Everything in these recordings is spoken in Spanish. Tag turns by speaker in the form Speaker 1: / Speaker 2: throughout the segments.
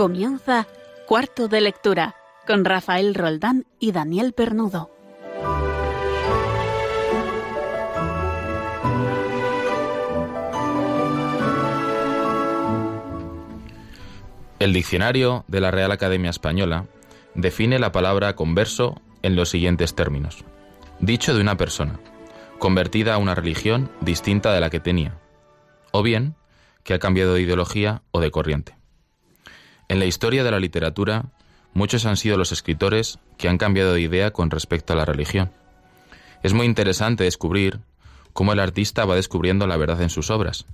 Speaker 1: Comienza Cuarto de Lectura con Rafael Roldán y Daniel Pernudo.
Speaker 2: El diccionario de la Real Academia Española define la palabra converso en los siguientes términos. Dicho de una persona, convertida a una religión distinta de la que tenía, o bien que ha cambiado de ideología o de corriente. En la historia de la literatura, muchos han sido los escritores que han cambiado de idea con respecto a la religión. Es muy interesante descubrir cómo el artista va descubriendo la verdad en sus obras,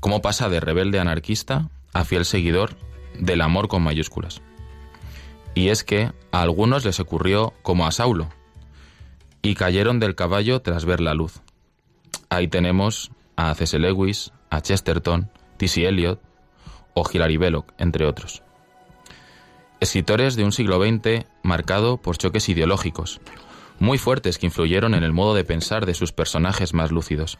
Speaker 2: cómo pasa de rebelde anarquista a fiel seguidor del amor con mayúsculas. Y es que a algunos les ocurrió como a Saulo, y cayeron del caballo tras ver la luz. Ahí tenemos a C.S. Lewis, a Chesterton, T.C. Eliot o Hilary Belloc, entre otros. Escritores de un siglo XX marcado por choques ideológicos, muy fuertes que influyeron en el modo de pensar de sus personajes más lúcidos.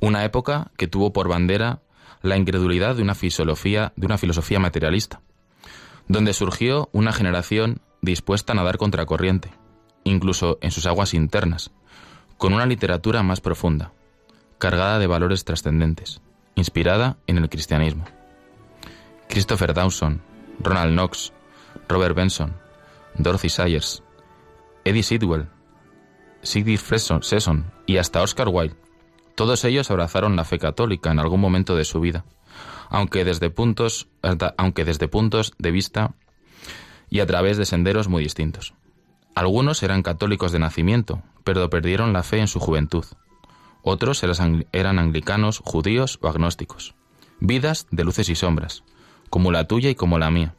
Speaker 2: Una época que tuvo por bandera la incredulidad de una filosofía, de una filosofía materialista, donde surgió una generación dispuesta a nadar contracorriente, incluso en sus aguas internas, con una literatura más profunda, cargada de valores trascendentes, inspirada en el cristianismo. Christopher Dawson, Ronald Knox, Robert Benson, Dorothy Sayers, Eddie Sidwell, Sigrid Sesson y hasta Oscar Wilde, todos ellos abrazaron la fe católica en algún momento de su vida, aunque desde puntos, aunque desde puntos de vista y a través de senderos muy distintos. Algunos eran católicos de nacimiento, pero perdieron la fe en su juventud. Otros eran anglicanos, judíos o agnósticos. Vidas de luces y sombras, como la tuya y como la mía.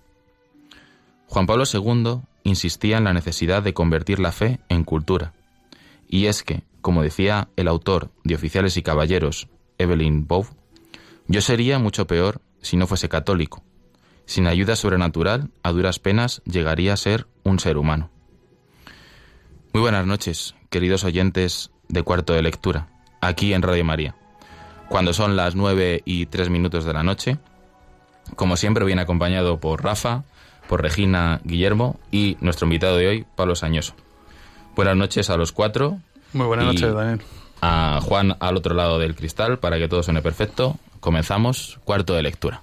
Speaker 2: Juan Pablo II insistía en la necesidad de convertir la fe en cultura. Y es que, como decía el autor de Oficiales y Caballeros, Evelyn Bow, yo sería mucho peor si no fuese católico. Sin ayuda sobrenatural, a duras penas llegaría a ser un ser humano. Muy buenas noches, queridos oyentes de Cuarto de Lectura aquí en Radio María. Cuando son las 9 y 3 minutos de la noche, como siempre viene acompañado por Rafa, por Regina Guillermo y nuestro invitado de hoy, Pablo Sañoso. Buenas noches a los cuatro.
Speaker 3: Muy buenas noches, Daniel.
Speaker 2: A Juan al otro lado del cristal para que todo suene perfecto. Comenzamos cuarto de lectura.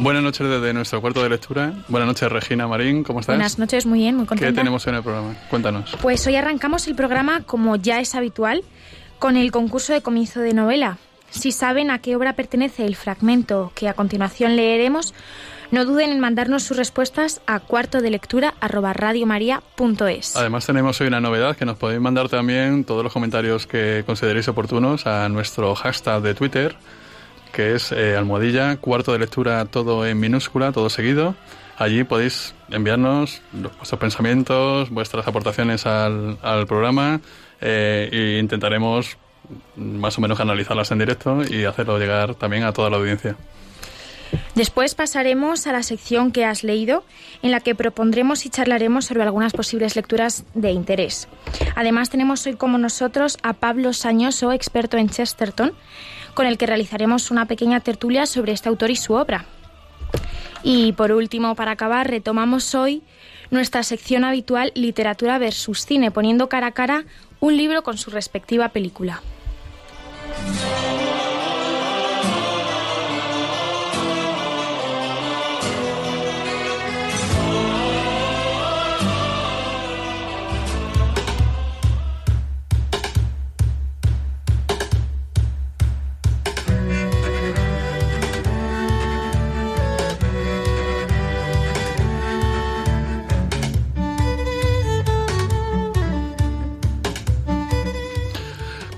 Speaker 3: Buenas noches desde nuestro cuarto de lectura. Buenas noches, Regina Marín, ¿cómo estás?
Speaker 4: Buenas noches, muy bien, muy contenta.
Speaker 3: ¿Qué tenemos en el programa? Cuéntanos.
Speaker 4: Pues hoy arrancamos el programa, como ya es habitual, con el concurso de comienzo de novela. Si saben a qué obra pertenece el fragmento que a continuación leeremos, no duden en mandarnos sus respuestas a cuarto de lectura
Speaker 3: Además tenemos hoy una novedad que nos podéis mandar también todos los comentarios que consideréis oportunos a nuestro hashtag de Twitter que es eh, almohadilla, cuarto de lectura todo en minúscula, todo seguido. Allí podéis enviarnos vuestros pensamientos, vuestras aportaciones al, programa eh, e intentaremos más o menos analizarlas en directo y hacerlo llegar también a toda la audiencia.
Speaker 4: Después pasaremos a la sección que has leído, en la que propondremos y charlaremos sobre algunas posibles lecturas de interés. Además, tenemos hoy como nosotros a Pablo Sañoso, experto en Chesterton, con el que realizaremos una pequeña tertulia sobre este autor y su obra. Y por último, para acabar, retomamos hoy nuestra sección habitual Literatura versus Cine, poniendo cara a cara un libro con su respectiva película.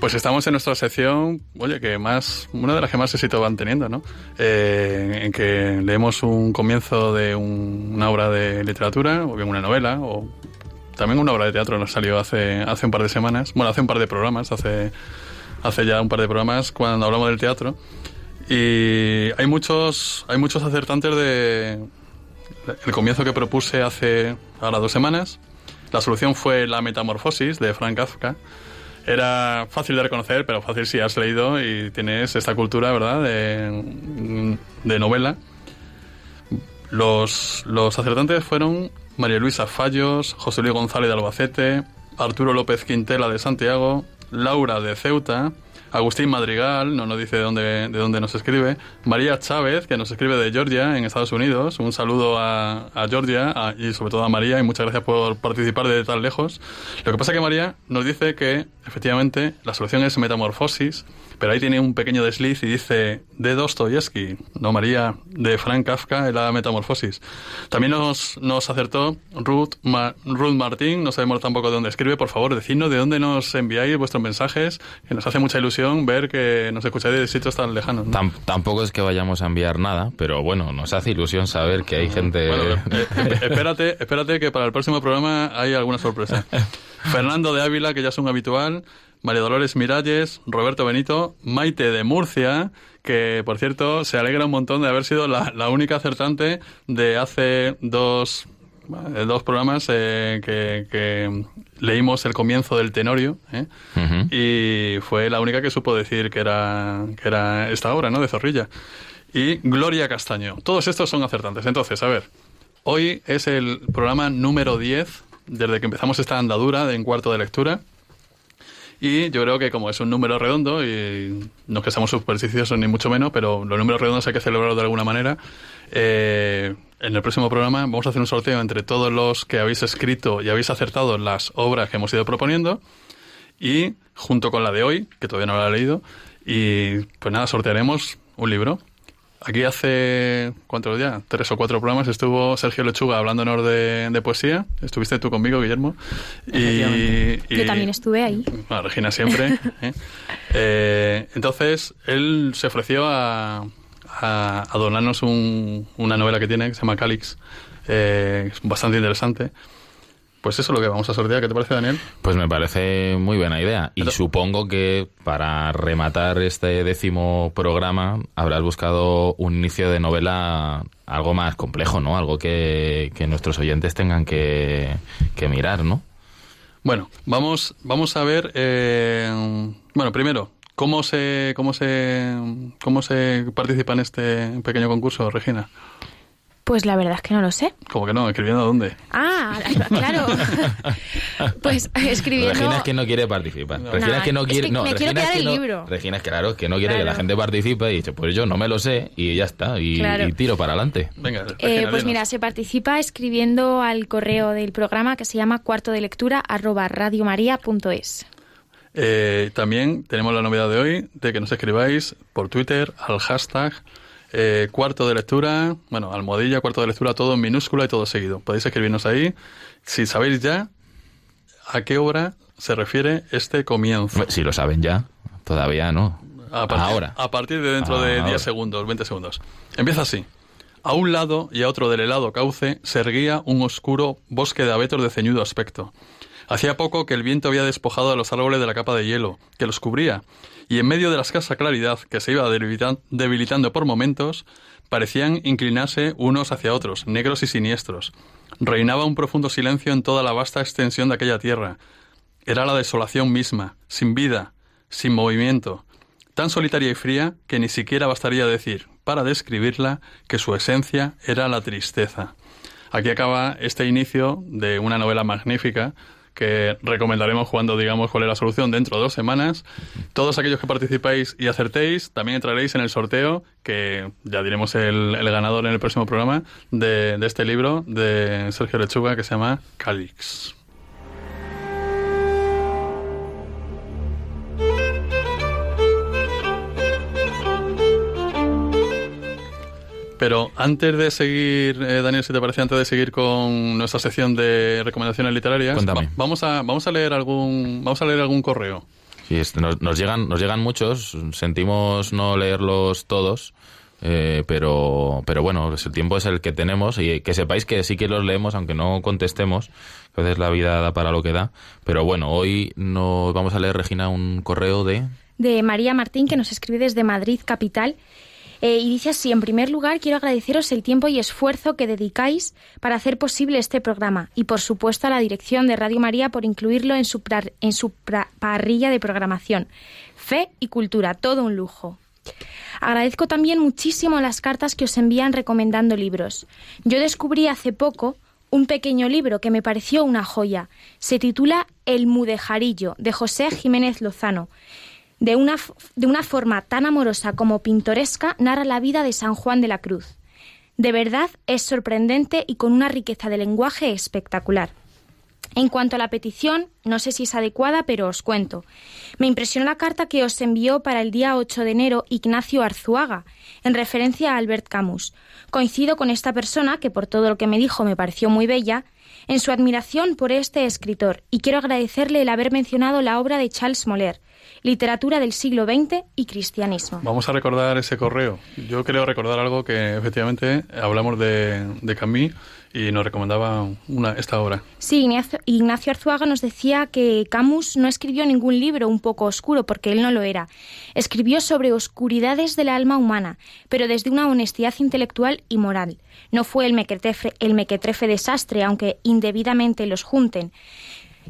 Speaker 3: Pues estamos en nuestra sección, oye, que más, una de las que más éxito van teniendo, ¿no? Eh, en que leemos un comienzo de una obra de literatura, o bien una novela, o también una obra de teatro nos salió hace, hace un par de semanas, bueno, hace un par de programas, hace, hace ya un par de programas cuando hablamos del teatro. Y hay muchos, hay muchos acertantes de el comienzo que propuse hace ahora dos semanas. La solución fue La Metamorfosis de Frank Kafka. Era fácil de reconocer, pero fácil si has leído y tienes esta cultura, ¿verdad?, de, de novela. Los, los acertantes fueron María Luisa Fallos, José Luis González de Albacete, Arturo López Quintela de Santiago, Laura de Ceuta, Agustín Madrigal, no nos dice de dónde, de dónde nos escribe. María Chávez, que nos escribe de Georgia, en Estados Unidos. Un saludo a, a Georgia y sobre todo a María y muchas gracias por participar de tan lejos. Lo que pasa es que María nos dice que efectivamente la solución es metamorfosis, pero ahí tiene un pequeño desliz y dice de Dostoyevsky, no María, de Frank Kafka en la metamorfosis. También nos, nos acertó Ruth, Ruth Martín, no sabemos tampoco de dónde escribe. Por favor, decidnos de dónde nos enviáis vuestros mensajes, que nos hace mucha ilusión ver que nos escucháis de sitios tan lejanos.
Speaker 2: tampoco es que vayamos a enviar nada, pero bueno, nos hace ilusión saber que hay gente...
Speaker 3: Bueno, eh, eh, espérate, espérate que para el próximo programa hay alguna sorpresa. Fernando de Ávila, que ya es un habitual, María Dolores Miralles, Roberto Benito, Maite de Murcia, que por cierto se alegra un montón de haber sido la, la única acertante de hace dos dos programas eh, que, leímos el comienzo del Tenorio ¿eh? y fue la única que supo decir que era, que era esta obra, ¿no? De Zorrilla. Y Gloria Castaño. Todos estos son acertantes. Entonces, a ver, hoy es el programa número 10 desde que empezamos esta andadura de en cuarto de lectura. Y yo creo que como es un número redondo, y no es que seamos supersticiosos ni mucho menos, pero los números redondos hay que celebrarlos de alguna manera, eh, en el próximo programa vamos a hacer un sorteo entre todos los que habéis escrito y habéis acertado las obras que hemos ido proponiendo y junto con la de hoy, que todavía no la he leído, y pues nada, sortearemos un libro. Aquí hace, ¿cuántos días? Tres o cuatro programas estuvo Sergio Lechuga hablándonos de, de poesía. Estuviste tú conmigo, Guillermo.
Speaker 4: Y, Yo también estuve ahí.
Speaker 3: Bueno, Regina siempre. ¿eh? Eh, entonces, él se ofreció a, a, donarnos una novela que tiene que se llama Calix, eh, es bastante interesante. Pues eso es lo que vamos a sortear. ¿Qué te parece, Daniel?
Speaker 2: Pues me parece muy buena idea. Y supongo que para rematar este décimo programa habrás buscado un inicio de novela algo más complejo, ¿no? Algo que, nuestros oyentes tengan que, mirar, ¿no?
Speaker 3: Bueno, vamos, vamos a ver. Eh, bueno, primero, ¿Cómo se, cómo se, cómo se participa en este pequeño concurso, Regina?
Speaker 4: Pues la verdad es que no lo sé.
Speaker 3: ¿Cómo que no? ¿Escribiendo dónde?
Speaker 4: Ah, claro. pues escribiendo...
Speaker 2: Regina es que no quiere participar. Regina es que no quiere... no,
Speaker 4: me
Speaker 2: Regina
Speaker 4: quiero
Speaker 2: es
Speaker 4: el libro.
Speaker 2: Regina es claro, que no quiere que la gente participe y dice, pues yo no me lo sé y ya está, y, tiro para adelante.
Speaker 3: Venga,
Speaker 4: eh, pues mira, se participa escribiendo al correo del programa que se llama cuarto de lectura arroba radiomaria.es.
Speaker 3: Eh, también tenemos la novedad de hoy de que nos escribáis por Twitter al hashtag eh, cuarto de lectura, bueno, almohadilla, cuarto de lectura, todo en minúscula y todo seguido. Podéis escribirnos ahí. Si sabéis ya a qué obra se refiere este comienzo.
Speaker 2: Si lo saben ya, todavía no.
Speaker 3: A partir, Ahora. A partir de dentro de 10 segundos, 20 segundos. Empieza así. A un lado y a otro del helado cauce se erguía un oscuro bosque de abetos de ceñudo aspecto. Hacía poco que el viento había despojado a los árboles de la capa de hielo que los cubría, y en medio de la escasa claridad que se iba debilitando por momentos, parecían inclinarse unos hacia otros, negros y siniestros. Reinaba un profundo silencio en toda la vasta extensión de aquella tierra. Era la desolación misma, sin vida, sin movimiento, tan solitaria y fría que ni siquiera bastaría decir, para describirla, que su esencia era la tristeza. Aquí acaba este inicio de una novela magnífica que recomendaremos cuando digamos cuál es la solución dentro de dos semanas. Todos aquellos que participáis y acertéis también entraréis en el sorteo, que ya diremos el, ganador en el próximo programa, de, de este libro de Sergio Lechuga que se llama Calix. Pero antes de seguir, eh, Daniel, si te parece, antes de seguir con nuestra sección de recomendaciones literarias, vamos a vamos a leer algún vamos a leer algún correo.
Speaker 2: Sí, nos, llegan nos llegan muchos, sentimos no leerlos todos. eh, pero, pero bueno, el tiempo es el que tenemos y que sepáis que sí que los leemos, aunque no contestemos, a veces la vida da para lo que da. Pero bueno, hoy nos vamos a leer, Regina, un correo de...
Speaker 4: De María Martín, que nos escribe desde Madrid, capital. Eh, y dice así, en primer lugar, quiero agradeceros el tiempo y esfuerzo que dedicáis para hacer posible este programa y, por supuesto, a la dirección de Radio María por incluirlo en su, en su parrilla de programación. Fe y cultura, todo un lujo. Agradezco también muchísimo las cartas que os envían recomendando libros. Yo descubrí hace poco un pequeño libro que me pareció una joya. Se titula El Mudejarillo, de José Jiménez Lozano. De una, de una forma tan amorosa como pintoresca, narra la vida de San Juan de la Cruz. De verdad es sorprendente y con una riqueza de lenguaje espectacular. En cuanto a la petición, no sé si es adecuada, pero os cuento. Me impresionó la carta que os envió para el día 8 de enero Ignacio Arzuaga, en referencia a Albert Camus. Coincido con esta persona, que por todo lo que me dijo me pareció muy bella, en su admiración por este escritor, y quiero agradecerle el haber mencionado la obra de Charles Moller, Literatura del siglo XX y Cristianismo.
Speaker 3: Vamos a recordar ese correo. Yo creo recordar algo que efectivamente hablamos de, de Camus y nos recomendaba una, esta obra.
Speaker 4: Sí, Ignacio, Arzuaga nos decía que Camus no escribió ningún libro un poco oscuro, porque él no lo era. Escribió sobre oscuridades del alma humana, pero desde una honestidad intelectual y moral. No fue el mequetrefe, el mequetrefe desastre, aunque indebidamente los junten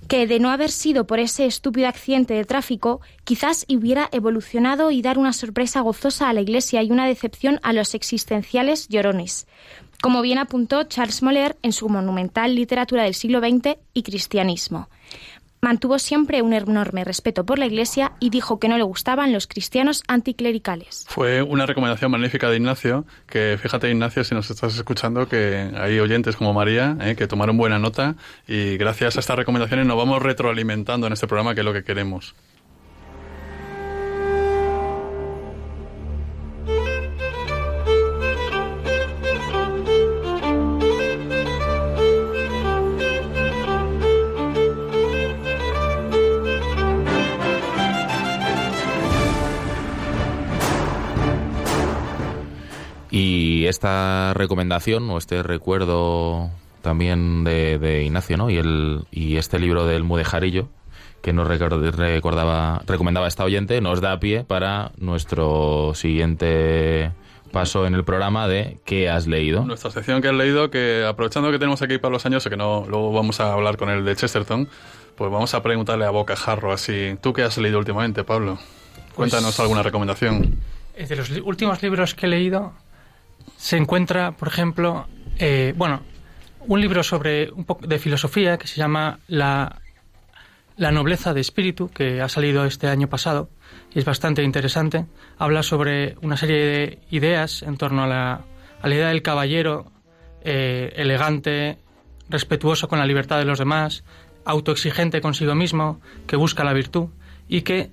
Speaker 4: que de no haber sido por ese estúpido accidente de tráfico, quizás hubiera evolucionado y dar una sorpresa gozosa a la Iglesia y una decepción a los existenciales llorones como bien apuntó Charles Moller en su monumental Literatura del siglo XX y Cristianismo. Mantuvo siempre un enorme respeto por la Iglesia y dijo que no le gustaban los cristianos anticlericales.
Speaker 3: Fue una recomendación magnífica de Ignacio, que fíjate Ignacio, si nos estás escuchando, que hay oyentes como María eh, que tomaron buena nota y gracias a estas recomendaciones nos vamos retroalimentando en este programa, que es lo que queremos.
Speaker 2: Y esta recomendación o este recuerdo también de, Ignacio, ¿no? Y, el, y este libro del Mudejarillo, que nos recordaba, recomendaba esta oyente, nos da pie para nuestro siguiente paso en el programa de ¿Qué has leído?
Speaker 3: Nuestra sección que has leído, que aprovechando que tenemos aquí para los años, que no luego vamos a hablar con el de Chesterton, pues vamos a preguntarle a boca jarro así, ¿tú qué has leído últimamente, Pablo? Cuéntanos pues alguna recomendación.
Speaker 5: De los últimos libros que he leído, se encuentra, por ejemplo, eh, bueno, un libro sobre un poco de filosofía que se llama la, la nobleza de espíritu, que ha salido este año pasado y es bastante interesante. Habla sobre una serie de ideas en torno a la, a la idea del caballero eh, elegante, respetuoso con la libertad de los demás, autoexigente consigo mismo, que busca la virtud y que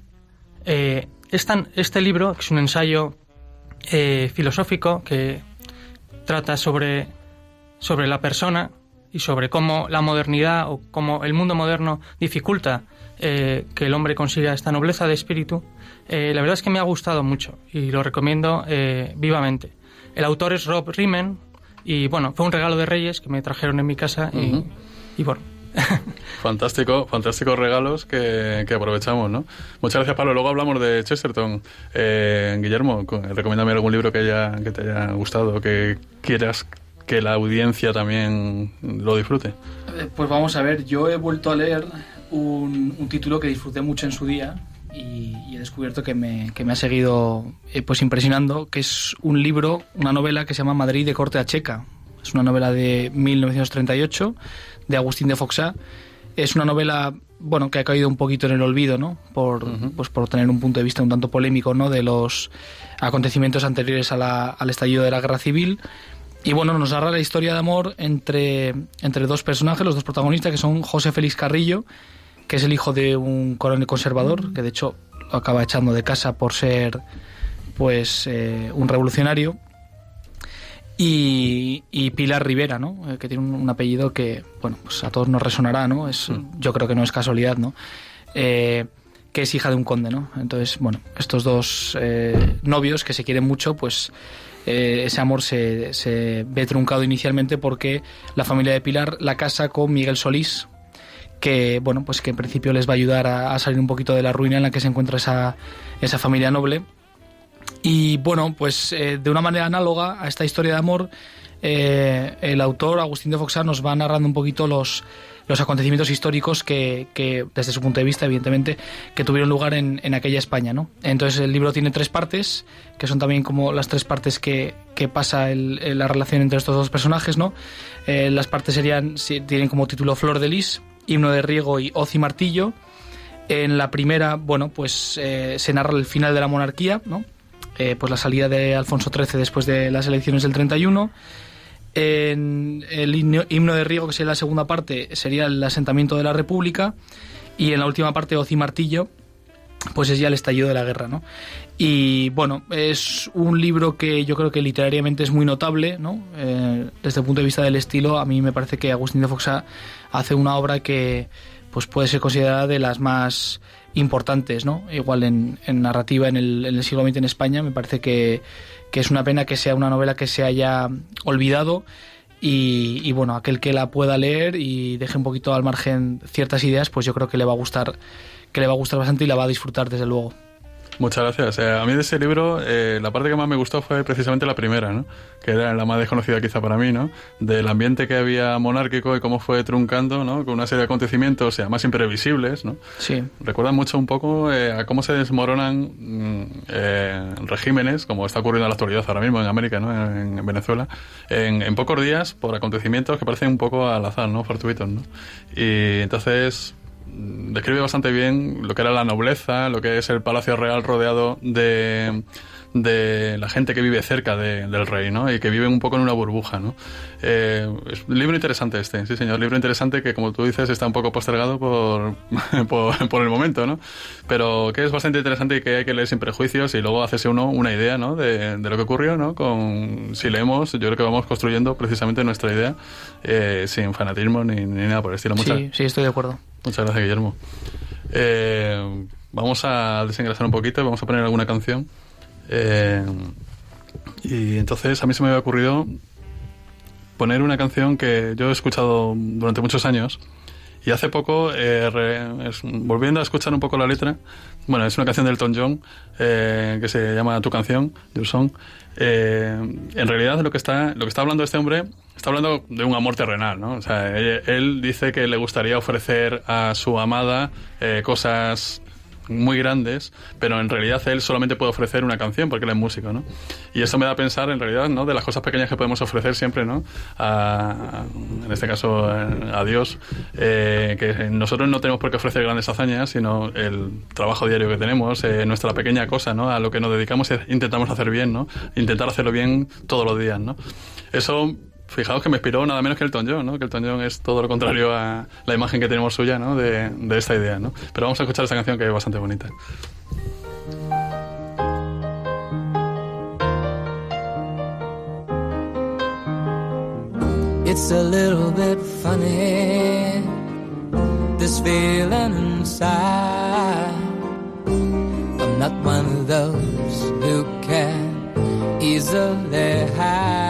Speaker 5: eh, este libro, que es un ensayo eh, filosófico que trata sobre, sobre la persona y sobre cómo la modernidad o cómo el mundo moderno dificulta eh, que el hombre consiga esta nobleza de espíritu, eh, la verdad es que me ha gustado mucho y lo recomiendo vivamente. El autor es Rob Riemann y bueno, fue un regalo de Reyes que me trajeron en mi casa y bueno,
Speaker 3: Fantástico, fantásticos regalos que, aprovechamos, ¿no? Muchas gracias, Pablo. Luego hablamos de Chesterton. Eh, Guillermo, recomiéndame algún libro que, haya, te haya gustado, que quieras que la audiencia también lo disfrute.
Speaker 6: Eh, pues vamos a ver, yo he vuelto a leer un, título que disfruté mucho en su día y, he descubierto que me, que me ha seguido eh, pues impresionando, que es un libro, una novela que se llama Madrid de corte a checa. Es una novela de 1938 de Agustín de Foxá. Es una novela, bueno, que ha caído un poquito en el olvido, ¿no? Por, pues por tener un punto de vista un tanto polémico, ¿no? De los acontecimientos anteriores al estallido de la guerra civil. Y bueno, nos narra la historia de amor entre, entre dos personajes, los dos protagonistas, que son José Félix Carrillo, que es el hijo de un coronel conservador, que de hecho lo acaba echando de casa por ser pues eh, un revolucionario y, Pilar Rivera, ¿no? Eh, que tiene un, apellido que, bueno, pues a todos nos resonará, ¿no? Es, mm. Yo creo que no es casualidad, ¿no? Eh, que es hija de un conde, ¿no? Entonces, bueno, estos dos eh, novios que se quieren mucho, pues eh, ese amor se, se ve truncado inicialmente porque la familia de Pilar la casa con Miguel Solís, que bueno pues que en principio les va a ayudar a, salir un poquito de la ruina en la que se encuentra esa, esa familia noble y bueno pues eh, de una manera análoga a esta historia de amor eh, el autor Agustín de Foxá nos va narrando un poquito los los acontecimientos históricos que, que, desde su punto de vista, evidentemente, que tuvieron lugar en, en, aquella España, ¿no? Entonces el libro tiene tres partes, que son también como las tres partes que, que pasa la relación entre estos dos personajes, ¿no? Eh, las partes serían, tienen como título Flor de Lis, Himno de Riego y Hoz y Martillo. En la primera, bueno, pues se narra el final de la monarquía, ¿no? Eh, pues la salida de Alfonso XIII después de las elecciones del 31. En el himno de Riego, que sería la segunda parte, sería el asentamiento de la República. Y en la última parte, Hoz y Martillo, pues es ya el estallido de la guerra, ¿no? Y bueno, es un libro que yo creo que literariamente es muy notable, ¿no? Eh, desde el punto de vista del estilo, a mí me parece que Agustín de Foxa hace una obra que pues puede ser considerada de las más importantes, ¿no? Igual en, narrativa en el, en el, siglo XX en España, me parece que, que, es una pena que sea una novela que se haya olvidado y, y, bueno, aquel que la pueda leer y deje un poquito al margen ciertas ideas, pues yo creo que le va a gustar que le va a gustar bastante y la va a disfrutar desde luego.
Speaker 3: Muchas gracias. Eh, a mí de ese libro, eh, la parte que más me gustó fue precisamente la primera, ¿no? que era la más desconocida quizá para mí, ¿no? del ambiente que había monárquico y cómo fue truncando ¿no? con una serie de acontecimientos, o sea, más imprevisibles. ¿no?
Speaker 6: Sí.
Speaker 3: Recuerda mucho un poco eh, a cómo se desmoronan mm, regímenes, como está ocurriendo en la actualidad ahora mismo en América, ¿no? en, Venezuela, en, en, pocos días por acontecimientos que parecen un poco al azar, ¿no? fortuitos. ¿no? Y entonces describe bastante bien lo que era la nobleza, lo que es el Palacio Real rodeado de, de la gente que vive cerca del rey, ¿no? Y que vive un poco en una burbuja, ¿no? Eh, es un libro interesante este, sí señor, libro interesante que como tú dices está un poco postergado por, por, el momento, ¿no? Pero que es bastante interesante y que hay que leer sin prejuicios y luego hacerse uno una idea, ¿no? De, de lo que ocurrió, ¿no? Con, si leemos, yo creo que vamos construyendo precisamente nuestra idea eh, sin fanatismo ni, ni, nada por el estilo.
Speaker 6: Muchas, sí, sí, estoy de acuerdo.
Speaker 3: Muchas gracias, Guillermo. Eh, vamos a desengrasar un poquito, vamos a poner alguna canción. Eh, y entonces a mí se me había ocurrido poner una canción que yo he escuchado durante muchos años y hace poco, eh, volviendo a escuchar un poco la letra, bueno, es una canción del Elton John eh, que se llama Tu canción, Your Song. en realidad lo que está lo que está hablando este hombre está hablando de un amor terrenal, ¿no? O sea, él, dice que le gustaría ofrecer a su amada cosas muy grandes, pero en realidad él solamente puede ofrecer una canción porque él es músico, ¿no? Y eso me da a pensar en realidad, ¿no? De las cosas pequeñas que podemos ofrecer siempre, ¿no? en este caso a Dios, eh, que nosotros no tenemos por qué ofrecer grandes hazañas, sino el trabajo diario que tenemos, eh, nuestra pequeña cosa, ¿no? A lo que nos dedicamos intentamos hacer bien, ¿no? Intentar hacerlo bien todos los días, ¿no? Eso fijaos que me inspiró nada menos que el John, ¿no? Que el John es todo lo contrario a la imagen que tenemos suya, ¿no? De, de esta idea, ¿no? Pero vamos a escuchar esta canción que es bastante bonita. It's a little bit funny, this feeling inside. I'm not one of those who can easily hide.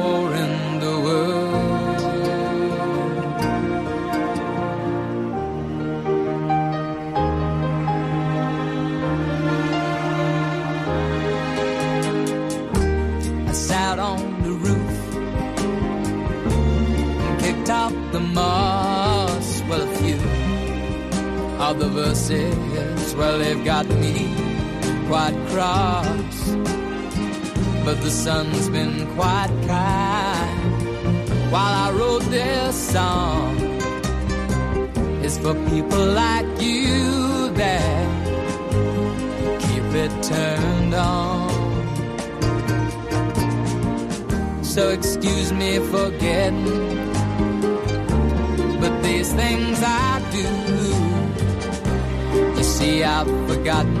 Speaker 7: Quite cross. But the sun's been quite kind while I wrote this song. It's for people like you that keep it turned on. So excuse me for getting, but these things I do. You see, I've forgotten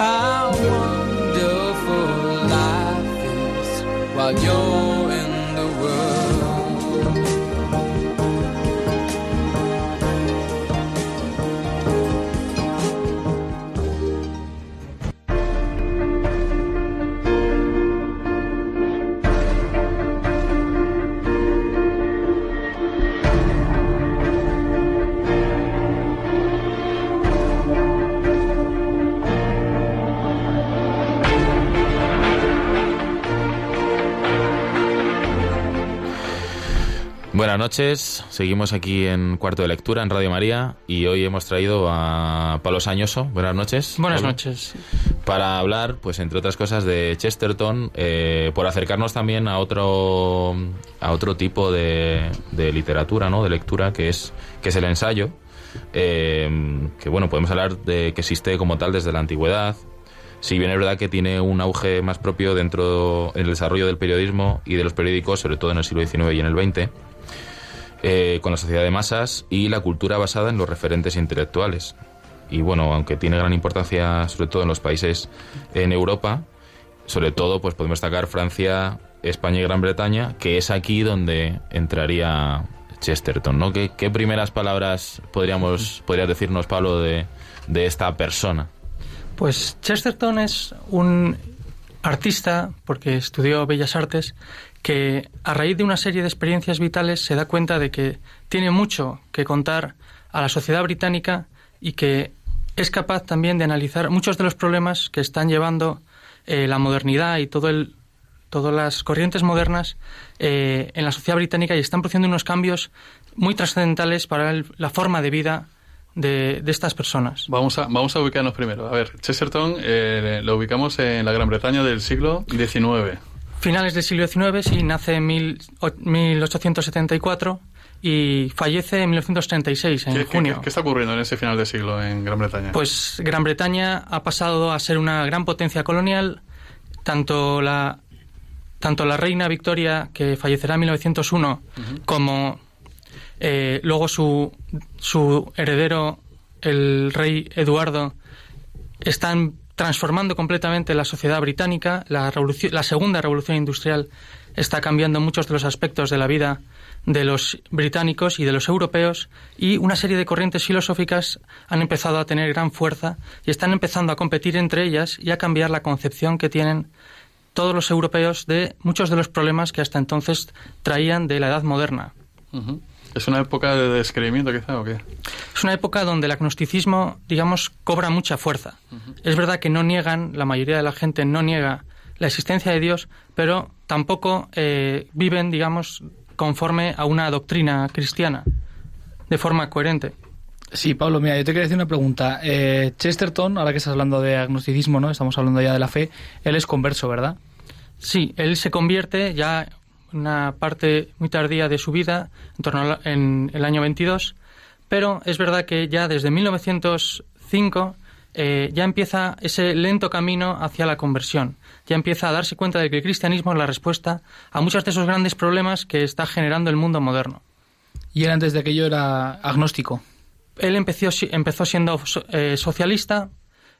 Speaker 7: I
Speaker 2: Buenas noches, seguimos aquí en Cuarto de Lectura en Radio María y hoy hemos traído a Pablo Sañoso. Buenas noches.
Speaker 5: Buenas
Speaker 2: Pablo.
Speaker 5: noches.
Speaker 2: Para hablar, pues entre otras cosas, de Chesterton, eh, por acercarnos también a otro, a otro tipo de, de literatura, ¿no? de lectura, que es, que es el ensayo. eh, que bueno, podemos hablar de que existe como tal desde la antigüedad, si bien es verdad que tiene un auge más propio dentro en el desarrollo del periodismo y de los periódicos, sobre todo en el siglo XIX y en el XX, eh, con la sociedad de masas y la cultura basada en los referentes intelectuales. Y bueno, aunque tiene gran importancia sobre todo en los países en Europa, sobre todo pues podemos destacar Francia, España y Gran Bretaña, que es aquí donde entraría Chesterton, ¿no? ¿Qué, qué primeras palabras podríamos podrías decirnos, Pablo, de, de esta persona?
Speaker 5: Pues Chesterton es un artista, porque estudió Bellas Artes, que a raíz de una serie de experiencias vitales se da cuenta de que tiene mucho que contar a la sociedad británica y que es capaz también de analizar muchos de los problemas que están llevando eh, la modernidad y todo el, todas las corrientes modernas eh, en la sociedad británica y están produciendo unos cambios muy trascendentales para el- la forma de vida de, de estas personas.
Speaker 3: Vamos a, vamos a ubicarnos primero. A ver, Chesterton eh, lo ubicamos en la Gran Bretaña del siglo XIX.
Speaker 5: Finales del siglo XIX, sí, nace en mil o- 1874 y fallece en 1936, en
Speaker 3: ¿Qué,
Speaker 5: junio.
Speaker 3: qué- qué está ocurriendo en ese final de siglo en Gran Bretaña?
Speaker 5: Pues Gran Bretaña ha pasado a ser una gran potencia colonial, tanto la, tanto la reina Victoria, que fallecerá en 1901, como eh, luego su, su heredero, el rey Eduardo, están transformando completamente la sociedad británica. La, revolución- la segunda revolución industrial está cambiando muchos de los aspectos de la vida de los británicos y de los europeos y una serie de corrientes filosóficas han empezado a tener gran fuerza y están empezando a competir entre ellas y a cambiar la concepción que tienen todos los europeos de muchos de los problemas que hasta entonces traían de la edad moderna.
Speaker 3: ¿Es una época de descreimiento quizá o qué?
Speaker 5: Es una época donde el agnosticismo, digamos, cobra mucha fuerza. Es verdad que no niegan, la mayoría de la gente no niega la existencia de Dios, pero tampoco eh, viven, digamos, conforme a una doctrina cristiana, de forma coherente.
Speaker 6: Sí, Pablo, mira, yo te quería decir una pregunta. Eh, Chesterton, ahora que estás hablando de agnosticismo, ¿no? Estamos hablando ya de la fe, él es converso, ¿verdad?
Speaker 5: Sí, él se convierte ya una parte muy tardía de su vida, en torno al en el año 22, pero es verdad que ya desde 1905 eh, ya empieza ese lento camino hacia la conversión. Ya empieza a darse cuenta de que el cristianismo es la respuesta a muchos de esos grandes problemas que está generando el mundo moderno.
Speaker 6: Y él antes de aquello era agnóstico.
Speaker 5: Él empezó, empezó siendo eh, socialista,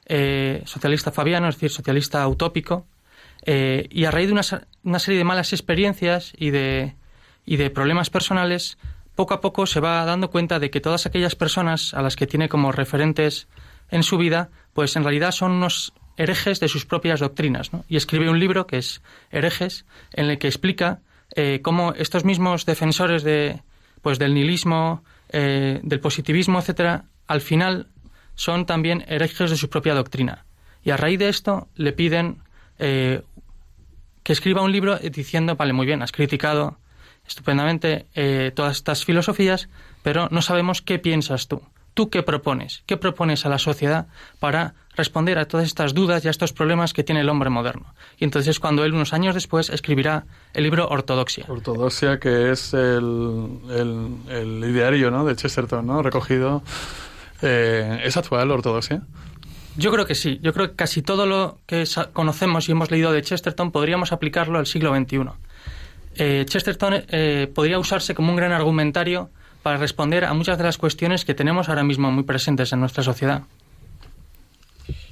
Speaker 5: eh, socialista fabiano, es decir, socialista utópico, eh, y a raíz de una, una serie de malas experiencias y de, y de problemas personales, poco a poco se va dando cuenta de que todas aquellas personas a las que tiene como referentes en su vida, pues en realidad son unos herejes de sus propias doctrinas. ¿no? Y escribe un libro que es Herejes, en el que explica eh, cómo estos mismos defensores de, pues, del nihilismo, eh, del positivismo, etcétera, al final son también herejes de su propia doctrina. Y a raíz de esto le piden eh, que escriba un libro diciendo, vale, muy bien, has criticado estupendamente eh, todas estas filosofías, pero no sabemos qué piensas tú. ¿Tú qué propones? ¿Qué propones a la sociedad para responder a todas estas dudas y a estos problemas que tiene el hombre moderno? Y entonces cuando él, unos años después, escribirá el libro Ortodoxia.
Speaker 3: Ortodoxia, que es el, el, el ideario ¿no? de Chesterton, ¿no? recogido. Eh, ¿Es actual ortodoxia?
Speaker 5: Yo creo que sí. Yo creo que casi todo lo que conocemos y hemos leído de Chesterton podríamos aplicarlo al siglo XXI. Eh, Chesterton eh, podría usarse como un gran argumentario para responder a muchas de las cuestiones que tenemos ahora mismo muy presentes en nuestra sociedad.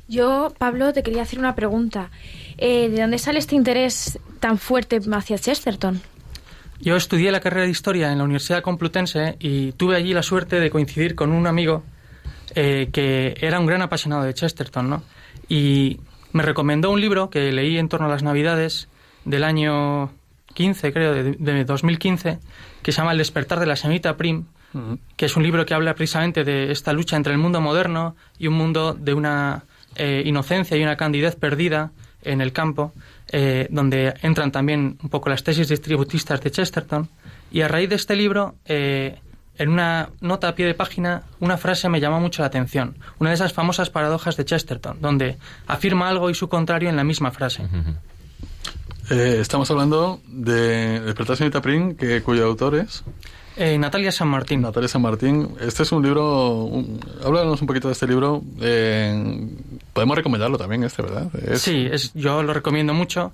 Speaker 4: Yo, Pablo, te quería hacer una pregunta. Eh, ¿De dónde sale este interés tan fuerte hacia Chesterton?
Speaker 5: Yo estudié la carrera de historia en la Universidad Complutense y tuve allí la suerte de coincidir con un amigo eh, que era un gran apasionado de Chesterton, ¿no? Y me recomendó un libro que leí en torno a las Navidades del año 15, creo, de, de 2015, que se llama El despertar de la señorita Prim, que es un libro que habla precisamente de esta lucha entre el mundo moderno y un mundo de una eh, inocencia y una candidez perdida en el campo, eh, donde entran también un poco las tesis distributistas de Chesterton. Y a raíz de este libro, eh, en una nota a pie de página, una frase me llamó mucho la atención. Una de esas famosas paradojas de Chesterton, donde afirma algo y su contrario en la misma frase.
Speaker 3: Eh, estamos hablando de Despertar señorita Prim, que, cuyo autor es
Speaker 5: Eh, Natalia San Martín.
Speaker 3: Natalia San Martín. Este es un libro... Un, háblanos un poquito de este libro. Eh, podemos recomendarlo también, este, ¿verdad? Es-
Speaker 5: Sí, es, yo lo recomiendo mucho.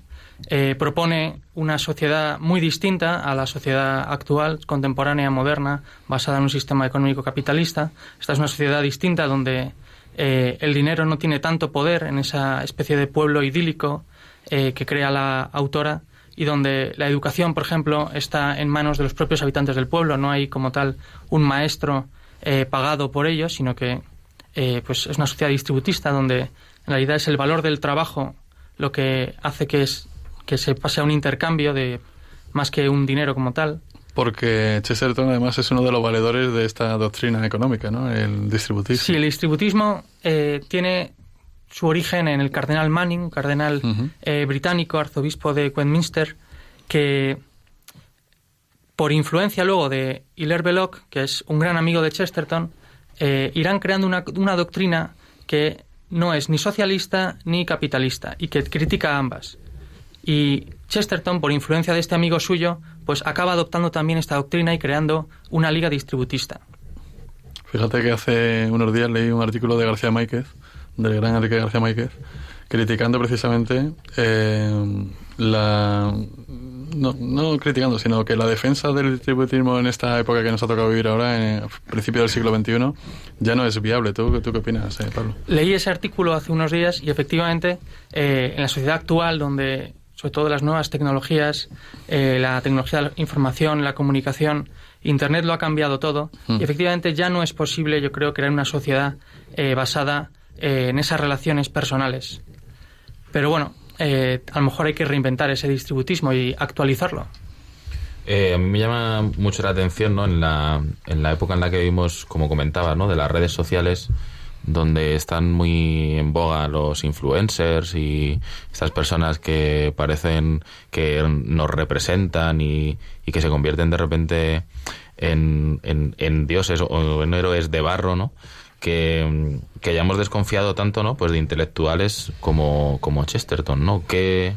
Speaker 5: Eh, propone una sociedad muy distinta a la sociedad actual, contemporánea, moderna, basada en un sistema económico capitalista. Esta es una sociedad distinta donde eh, el dinero no tiene tanto poder en esa especie de pueblo idílico eh, que crea la autora y donde la educación, por ejemplo, está en manos de los propios habitantes del pueblo. No hay como tal un maestro eh, pagado por ellos, sino que pues es una sociedad distributista donde en realidad es el valor del trabajo lo que hace que, es, que se pase a un intercambio de más que un dinero como tal.
Speaker 3: Porque Chesterton además es uno de los valedores de esta doctrina económica, ¿no? El distributismo.
Speaker 5: Sí, el distributismo eh, tiene su origen en el cardenal Manning, un cardenal eh, británico, arzobispo de Westminster, que por influencia luego de Hilaire Belloc, que es un gran amigo de Chesterton, eh, irán creando una, una doctrina que no es ni socialista ni capitalista y que critica a ambas. Y Chesterton, por influencia de este amigo suyo, pues acaba adoptando también esta doctrina y creando una liga distributista.
Speaker 3: Fíjate que hace unos días leí un artículo de García Máquez, del gran Enrique García Máquez, criticando precisamente eh, la... No, no criticando, sino que la defensa del distributismo en esta época que nos ha tocado vivir ahora, en el principio del siglo XXI, ya no es viable. ¿Tú, tú qué opinas, eh, Pablo?
Speaker 5: Leí ese artículo hace unos días y efectivamente eh, en la sociedad actual donde sobre todo las nuevas tecnologías, eh, la tecnología de la información, la comunicación, Internet lo ha cambiado todo
Speaker 3: Mm.
Speaker 5: y efectivamente ya no es posible, yo creo, crear una sociedad eh, basada eh, en esas relaciones personales. Pero bueno, eh, a lo mejor hay que reinventar ese distributismo y actualizarlo.
Speaker 2: A mí me llama mucho la atención, ¿no? En la, en la época en la que vivimos, como comentaba, ¿no? De las redes sociales, donde están muy en boga los influencers y estas personas que parecen que nos representan y, que se convierten de repente en, en, en dioses o en héroes de barro, ¿no? Que, que hayamos desconfiado tanto, ¿no? Pues de intelectuales como, como Chesterton, ¿no? ¿Qué,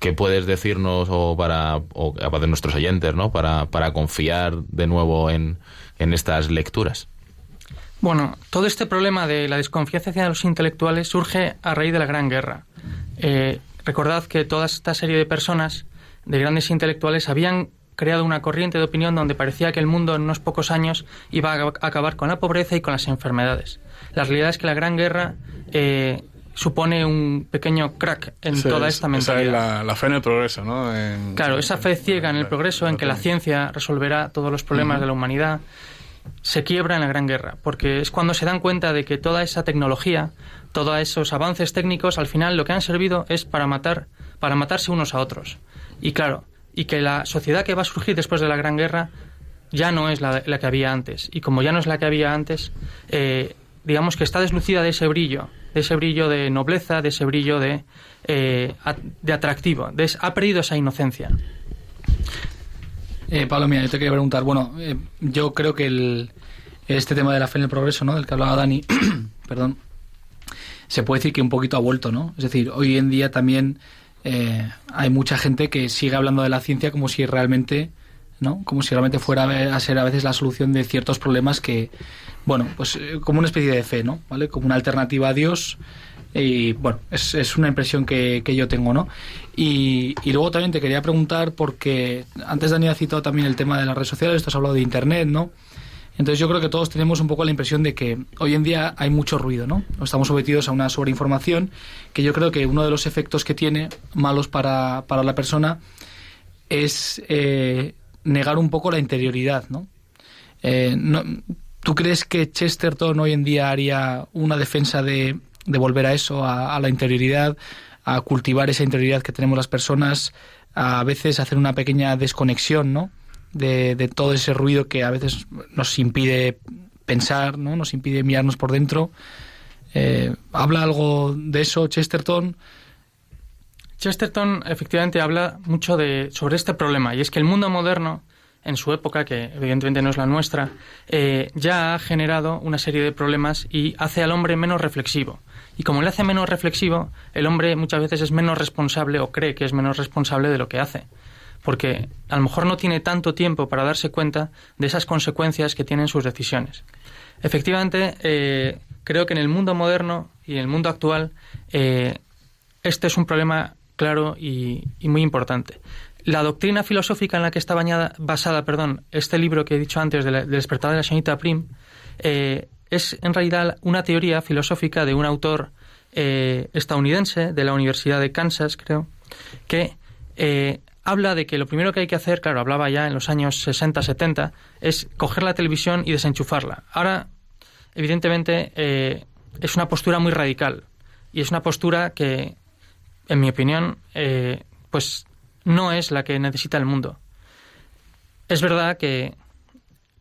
Speaker 2: qué puedes decirnos o para, o para nuestros oyentes, ¿no? Para, para confiar de nuevo en, en estas lecturas.
Speaker 5: Bueno, todo este problema de la desconfianza hacia los intelectuales surge a raíz de la Gran Guerra. Eh, recordad que toda esta serie de personas, de grandes intelectuales, habían creado una corriente de opinión donde parecía que el mundo en unos pocos años iba a acabar con la pobreza y con las enfermedades. La realidad es que la Gran Guerra eh, supone un pequeño crack en toda esta mentalidad.
Speaker 3: Esa es la, la, fe en el progreso, ¿no? En,
Speaker 5: claro, esa fe ciega en el progreso, en que la ciencia resolverá todos los problemas uh -huh. de la humanidad, se quiebra en la Gran Guerra, porque es cuando se dan cuenta de que toda esa tecnología, todos esos avances técnicos, al final lo que han servido es para matar, para matarse unos a otros. Y claro, y que la sociedad que va a surgir después de la Gran Guerra ya no es la, que había antes. Y como ya no es la que había antes, eh, digamos que está deslucida de ese brillo, de ese brillo de nobleza, de ese brillo de, eh, de atractivo, ha perdido esa inocencia.
Speaker 6: Eh, Pablo, mira, yo te quería preguntar, bueno, eh, yo creo que el, este tema de la fe en el progreso, ¿no? Del que hablaba Dani, perdón, se puede decir que un poquito ha vuelto, ¿no? Es decir, hoy en día también eh, hay mucha gente que sigue hablando de la ciencia como si realmente, ¿no? Como si realmente fuera a ser a veces la solución de ciertos problemas que, bueno, pues eh, como una especie de fe, ¿no? ¿Vale? Como una alternativa a Dios y bueno, es, es una impresión que, que, yo tengo, ¿no? Y, y, luego también te quería preguntar, porque antes Dani ha citado también el tema de las redes sociales, esto has hablado de Internet, ¿no? Entonces yo creo que todos tenemos un poco la impresión de que hoy en día hay mucho ruido, ¿no? Estamos sometidos a una sobreinformación que yo creo que uno de los efectos que tiene malos para, para la persona es eh, negar un poco la interioridad, ¿no? Eh, no ¿Tú crees que Chesterton hoy en día haría una defensa de, de volver a eso, a, la interioridad, a cultivar esa interioridad que tenemos las personas, a veces hacer una pequeña desconexión, ¿no? De, de todo ese ruido que a veces nos impide pensar, ¿no? Nos impide mirarnos por dentro. Eh, ¿Habla algo de eso Chesterton?
Speaker 5: Chesterton efectivamente habla mucho de, sobre este problema y es que el mundo moderno en su época, que evidentemente no es la nuestra, eh, ya ha generado una serie de problemas y hace al hombre menos reflexivo. Y como le hace menos reflexivo, el hombre muchas veces es menos responsable o cree que es menos responsable de lo que hace. Porque a lo mejor no tiene tanto tiempo para darse cuenta de esas consecuencias que tienen sus decisiones. Efectivamente, eh, creo que en el mundo moderno y en el mundo actual, eh, este es un problema claro y, muy importante la doctrina filosófica en la que está bañada, basada perdón, este libro que he dicho antes, del de despertar de la señorita Prim, eh, es en realidad una teoría filosófica de un autor eh, estadounidense de la Universidad de Kansas, creo, que eh, habla de que lo primero que hay que hacer, claro, hablaba ya en los años 60-70, es coger la televisión y desenchufarla. Ahora, evidentemente, es una postura muy radical y es una postura que, en mi opinión, pues no es la que necesita el mundo. Es verdad que,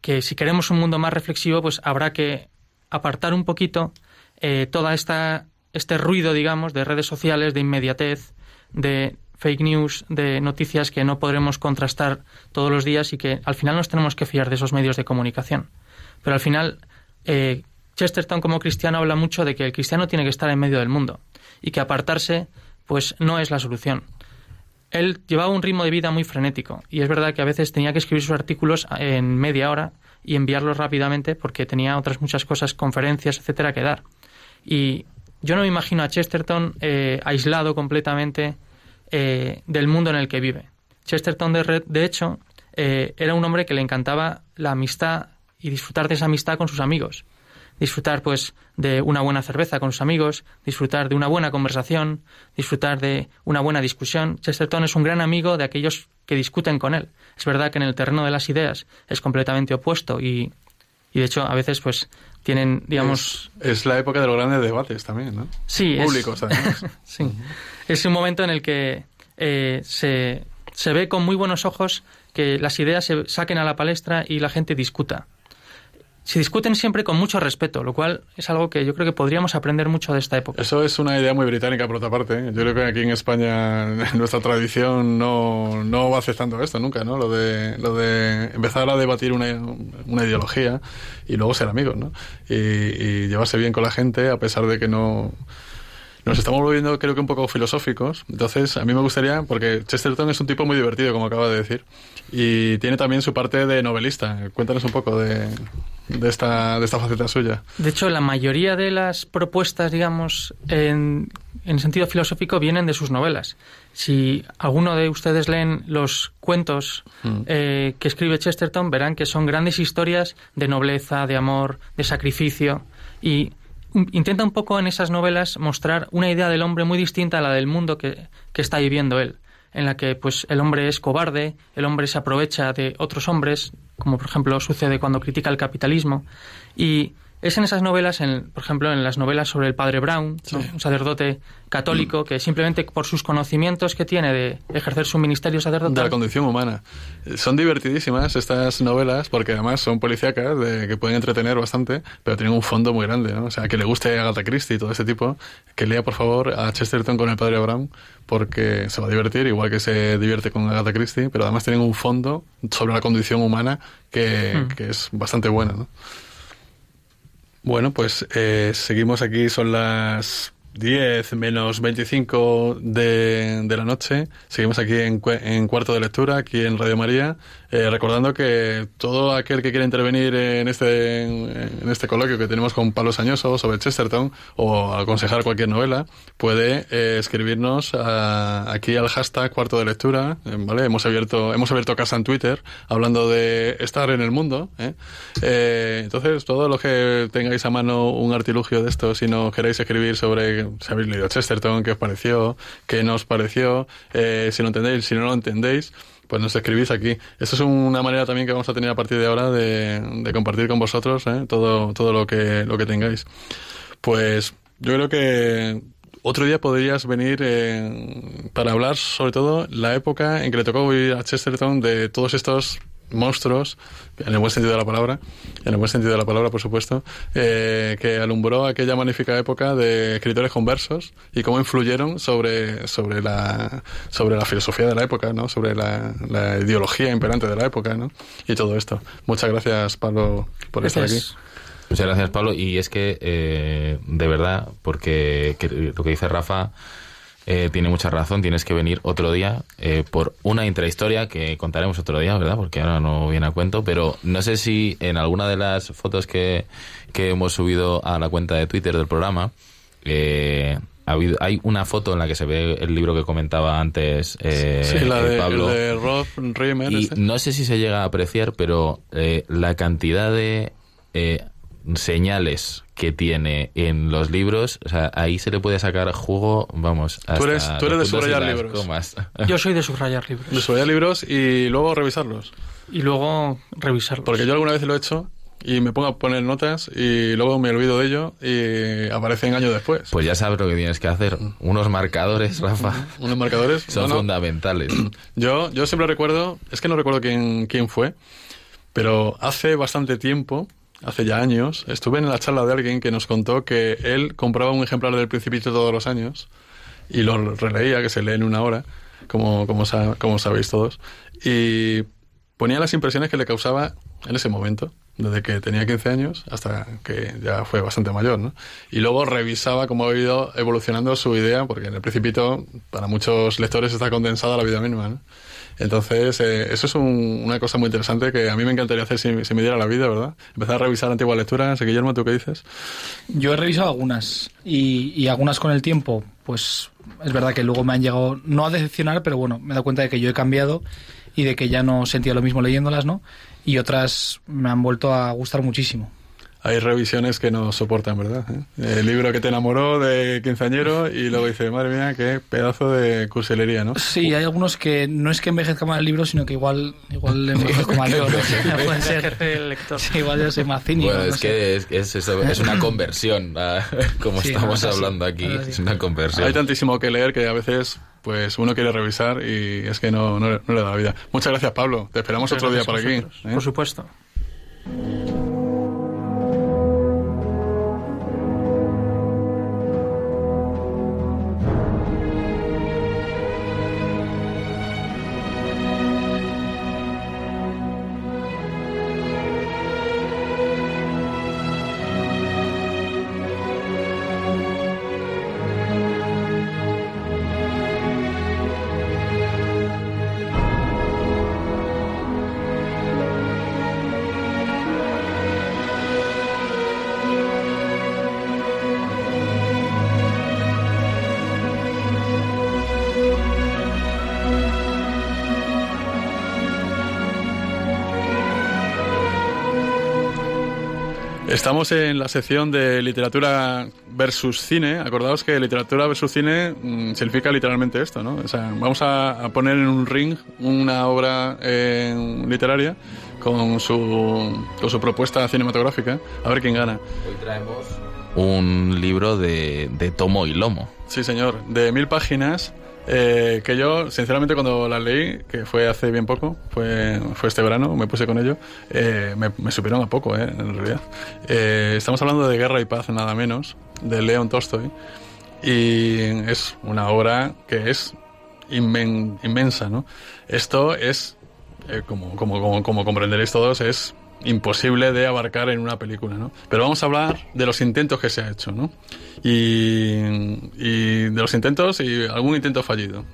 Speaker 5: que si queremos un mundo más reflexivo, pues habrá que apartar un poquito eh, toda esta este ruido, digamos, de redes sociales, de inmediatez, de fake news, de noticias que no podremos contrastar todos los días y que al final nos tenemos que fiar de esos medios de comunicación. Pero al final, eh, Chesterton como cristiano habla mucho de que el cristiano tiene que estar en medio del mundo y que apartarse, pues no es la solución él llevaba un ritmo de vida muy frenético y es verdad que a veces tenía que escribir sus artículos en media hora y enviarlos rápidamente porque tenía otras muchas cosas, conferencias, etcétera, que dar. Y yo no me imagino a Chesterton eh, aislado completamente eh, del mundo en el que vive. Chesterton, de, de hecho, eh, era un hombre que le encantaba la amistad y disfrutar de esa amistad con sus amigos disfrutar pues de una buena cerveza con sus amigos, disfrutar de una buena conversación, disfrutar de una buena discusión. Chesterton es un gran amigo de aquellos que discuten con él. Es verdad que en el terreno de las ideas es completamente opuesto y, y de hecho a veces pues tienen, digamos...
Speaker 3: Es, es, la época de los grandes debates también, ¿no?
Speaker 5: Sí.
Speaker 3: Públicos,
Speaker 5: es, además. sí. Es un momento en el que eh, se, se ve con muy buenos ojos que las ideas se saquen a la palestra y la gente discuta. Se discuten siempre con mucho respeto, lo cual es algo que yo creo que podríamos aprender mucho de esta época.
Speaker 3: Eso es una idea muy británica, por otra parte. Yo creo que aquí en España, nuestra tradición, no, no va aceptando esto nunca, ¿no? Lo de, lo de empezar a debatir una, una ideología y luego ser amigos, ¿no? Y, y llevarse bien con la gente a pesar de que no nos estamos volviendo creo que un poco filosóficos. Entonces, a mí me gustaría, porque Chesterton es un tipo muy divertido, como acaba de decir, y tiene también su parte de novelista. Cuéntanos un poco de, de, esta, de esta faceta suya.
Speaker 5: De hecho, la mayoría de las propuestas, digamos, en, en sentido filosófico, vienen de sus novelas. Si alguno de ustedes leen los cuentos
Speaker 3: Mm.
Speaker 5: eh, que escribe Chesterton, verán que son grandes historias de nobleza, de amor, de sacrificio y intenta un poco en esas novelas mostrar una idea del hombre muy distinta a la del mundo que, que está viviendo él, en la que pues el hombre es cobarde, el hombre se aprovecha de otros hombres, como por ejemplo sucede cuando critica el capitalismo, y es en esas novelas, en, por ejemplo, en las novelas sobre el padre Brown, ¿no? un sacerdote católico que simplemente por sus conocimientos que tiene de ejercer su ministerio
Speaker 3: de la
Speaker 5: sacerdotal,
Speaker 3: condición humana. Eh, Son divertidísimas estas novelas porque además son policíacas de, que pueden entretener bastante, pero tienen un fondo muy grande. ¿no? O sea, que le guste Agatha Christie y todo ese tipo, que lea por favor a Chesterton con el padre Brown porque se va a divertir igual que se divierte con Agatha Christie, pero además tienen un fondo sobre la condición humana que,
Speaker 5: Hmm.
Speaker 3: que es bastante buena. ¿no? Bueno, pues eh, seguimos aquí, son las 10 menos 25 de, de la noche. Seguimos aquí en, en cuarto de lectura, aquí en Radio María. Eh, recordando que todo aquel que quiera intervenir en este, en este coloquio que tenemos con Pablo Sañoso sobre Chesterton o aconsejar cualquier novela, puede eh, escribirnos aquí al hashtag cuarto de lectura. eh, ¿vale? Hemos abierto, hemos abierto casa en Twitter hablando de estar en el mundo. ¿eh? Entonces, todos los que tengáis a mano un artilugio de esto, si no queréis escribir sobre si habéis leído Chesterton, qué os pareció, qué nos pareció, eh, si lo entendéis, si no lo entendéis, pues nos escribís aquí. Esto es una manera también que vamos a tener a partir de ahora de, compartir con vosotros ¿eh? todo, todo lo que, lo que tengáis. Pues yo creo que otro día podrías venir eh, para hablar sobre todo la época en que le tocó vivir a Chesterton de todos estos monstruos, en el buen sentido de la palabra, en el buen sentido de la palabra, por supuesto, eh, que alumbró aquella magnífica época de escritores conversos y cómo influyeron sobre, sobre, la, sobre la filosofía de la época, ¿no? sobre la, la ideología imperante de la época ¿no? y todo esto. Muchas gracias, Pablo, por estar aquí.
Speaker 2: Muchas gracias, Pablo. Y es que, eh, de verdad, porque que- lo que dice Rafa eh, tiene mucha razón, tienes que venir otro día eh, por una intrahistoria que contaremos otro día, ¿verdad? Porque ahora no viene a cuento, pero no sé si en alguna de las fotos que, que hemos subido a la cuenta de Twitter del programa, eh, ha habido, hay una foto en la que se ve el libro que comentaba antes eh,
Speaker 3: sí, la de,
Speaker 2: Pablo.
Speaker 3: el de Rob Reimer.
Speaker 2: Y
Speaker 3: este.
Speaker 2: no sé si se llega a apreciar, pero eh, la cantidad de eh, señales que tiene en los libros, o sea, ahí se le puede sacar jugo, vamos, hasta
Speaker 3: Tú eres- tú eres de subrayar libros.
Speaker 2: comas.
Speaker 5: Yo soy de subrayar libros
Speaker 3: De subrayar libros y luego revisarlos.
Speaker 5: y luego revisarlos.
Speaker 3: Porque yo alguna vez lo he hecho y me pongo a poner notas y luego me olvido de ello y aparecen años después.
Speaker 2: Pues ya sabes lo que tienes que hacer. Unos marcadores, Rafa,
Speaker 3: Unos marcadores.
Speaker 2: son
Speaker 3: No, no.
Speaker 2: fundamentales.
Speaker 3: Yo, yo siempre recuerdo, es que no recuerdo quién, quién fue, pero hace bastante tiempo, hace ya años, estuve en la charla de alguien que nos contó que él compraba un ejemplar del Principito todos los años y lo releía, que se lee en una hora, como, como, sa- como sabéis todos, y ponía las impresiones que le causaba en ese momento, desde que tenía 15 años hasta que ya fue bastante mayor, ¿no? Y luego revisaba cómo ha ido evolucionando su idea, porque en el Principito, para muchos lectores, está condensada la vida misma, ¿no? Entonces, eh, eso es un- una cosa muy interesante que a mí me encantaría hacer si, me diera la vida, ¿verdad? Empezar a revisar antiguas lecturas. Guillermo, ¿tú qué dices?
Speaker 6: Yo he revisado algunas y, y algunas con el tiempo, pues es verdad que luego me han llegado, no a decepcionar, pero bueno, me he dado cuenta de que yo he cambiado y de que ya no sentía lo mismo leyéndolas, ¿no? Y otras me han vuelto a gustar muchísimo.
Speaker 3: Hay revisiones que no soportan, ¿verdad? ¿Eh? El libro que te enamoró de quinceañero y luego dice, madre mía, qué pedazo de cursilería, ¿no?
Speaker 6: Sí, hay algunos que no es que envejezca mal el libro, sino que igual, igual envejezco mal yo, ¿no? Puede ser.
Speaker 5: El lector.
Speaker 6: Sí, igual yo soy más cínico.
Speaker 2: Bueno, es que es, es eso, es una conversión, como
Speaker 6: Sí,
Speaker 2: estamos
Speaker 6: no,
Speaker 2: hablando aquí,
Speaker 6: es
Speaker 2: una conversión.
Speaker 3: Hay tantísimo que leer que a veces pues uno quiere revisar y es que no, no, no le da la vida. Muchas gracias, Pablo. Te esperamos
Speaker 5: Muchas
Speaker 3: otro día por aquí. ¿eh?
Speaker 5: Por supuesto.
Speaker 3: Estamos en la sección de literatura versus cine. Acordaos que literatura versus cine mm, significa literalmente esto, ¿no? O sea, vamos a, a poner en un ring una obra eh, literaria con su, con su propuesta cinematográfica, a ver quién gana.
Speaker 2: Hoy traemos un libro de, de tomo y lomo.
Speaker 3: Sí, señor, de mil páginas. Eh, que yo, sinceramente, cuando las leí, que fue hace bien poco, fue, fue este verano, me puse con ello, eh, me, me supieron a poco, eh, en realidad. Eh, estamos hablando de Guerra y Paz, nada menos, de León Tolstoy, y es una obra que es inmen- inmensa, ¿no? Esto es, eh, como, como, como, como comprenderéis todos, es imposible de abarcar en una película, ¿no? Pero vamos a hablar de los intentos que se ha hecho, ¿no? Y, y de los intentos y algún intento fallido.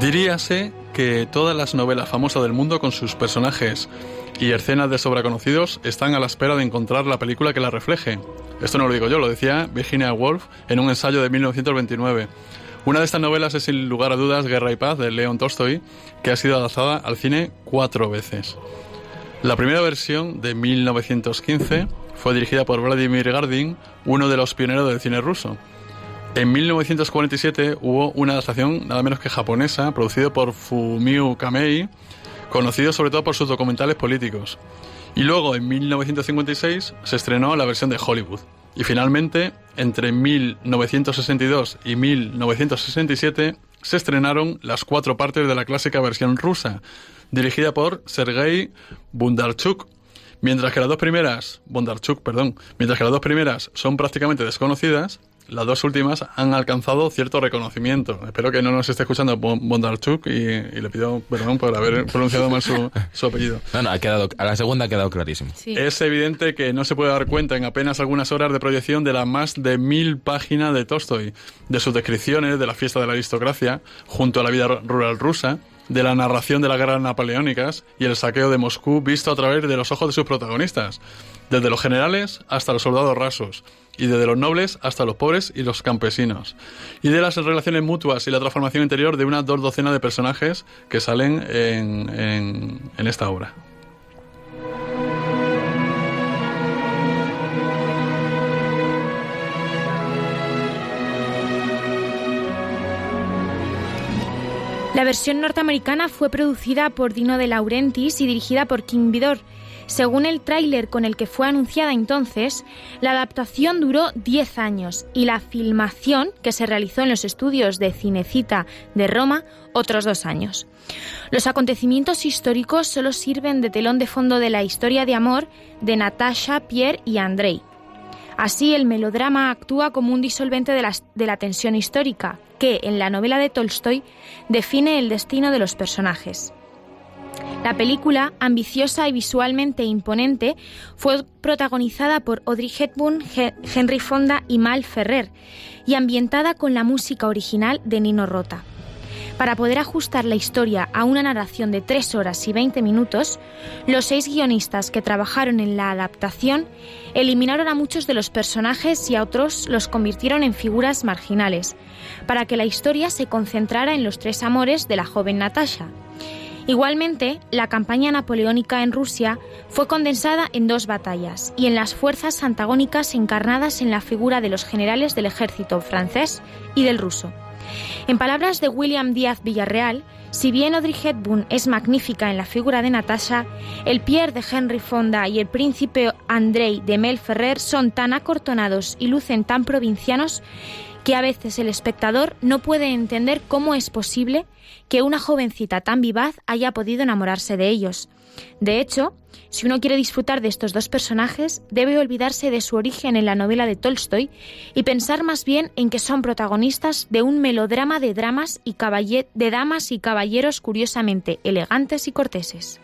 Speaker 3: Diríase que todas las novelas famosas del mundo con sus personajes y escenas de sobra conocidos están a la espera de encontrar la película que la refleje. Esto no lo digo yo, lo decía Virginia Woolf en un ensayo de 1929. Una de estas novelas es sin lugar a dudas Guerra y Paz de León Tolstoy, que ha sido adaptada al cine cuatro veces. La primera versión de 1915 fue dirigida por Vladimir Gardin, uno de los pioneros del cine ruso. En 1947 hubo una adaptación nada menos que japonesa, producido por Fumio Kamei, conocido sobre todo por sus documentales políticos. Y luego, en 1956, se estrenó la versión de Hollywood. Y finalmente, entre 1962 y 1967, se estrenaron las cuatro partes de la clásica versión rusa, dirigida por Sergei Bundarchuk. Mientras que las dos primeras, Bondarchuk, perdón, mientras que las dos primeras son prácticamente desconocidas, las dos últimas han alcanzado cierto reconocimiento. Espero que no nos esté escuchando Bon- Bondarchuk y, y le pido perdón por haber pronunciado mal su, su apellido.
Speaker 2: No, no, ha quedado, a la segunda ha quedado clarísimo.
Speaker 4: Sí.
Speaker 3: Es evidente que no se puede dar cuenta en apenas algunas horas de proyección de las más de mil páginas de Tolstoy, de sus descripciones de la fiesta de la aristocracia, junto a la vida rural rusa, de la narración de las guerras napoleónicas y el saqueo de Moscú visto a través de los ojos de sus protagonistas, desde los generales hasta los soldados rasos, y desde los nobles hasta los pobres y los campesinos, y de las relaciones mutuas y la transformación interior de unas dos docenas de personajes que salen en, esta obra.
Speaker 4: La versión norteamericana fue producida por Dino De Laurentiis y dirigida por Kim Vidor. Según el tráiler con el que fue anunciada entonces, la adaptación duró 10 años y la filmación, que se realizó en los estudios de Cinecita de Roma, otros dos años. Los acontecimientos históricos solo sirven de telón de fondo de la historia de amor de Natasha, Pierre y Andrei. Así, el melodrama actúa como un disolvente de la, de la tensión histórica, que, en la novela de Tolstoy, define el destino de los personajes. La película, ambiciosa y visualmente imponente, fue protagonizada por Audrey Hepburn, He- Henry Fonda y Mal Ferrer, y ambientada con la música original de Nino Rota. Para poder ajustar la historia a una narración de 3 horas y 20 minutos, los seis guionistas que trabajaron en la adaptación eliminaron a muchos de los personajes y a otros los convirtieron en figuras marginales, para que la historia se concentrara en los tres amores de la joven Natasha. Igualmente, la campaña napoleónica en Rusia fue condensada en dos batallas y en las fuerzas antagónicas encarnadas en la figura de los generales del ejército francés y del ruso. En palabras de William Díaz Villarreal, si bien Audrey Hepburn es magnífica en la figura de Natasha, el Pierre de Henry Fonda y el príncipe Andrei de Mel Ferrer son tan acortonados y lucen tan provincianos que a veces el espectador no puede entender cómo es posible que una jovencita tan vivaz haya podido enamorarse de ellos. De hecho, si uno quiere disfrutar de estos dos personajes, debe olvidarse de su origen en la novela de Tolstoy y pensar más bien en que son protagonistas de un melodrama de dramas y de damas y caballeros curiosamente elegantes y corteses.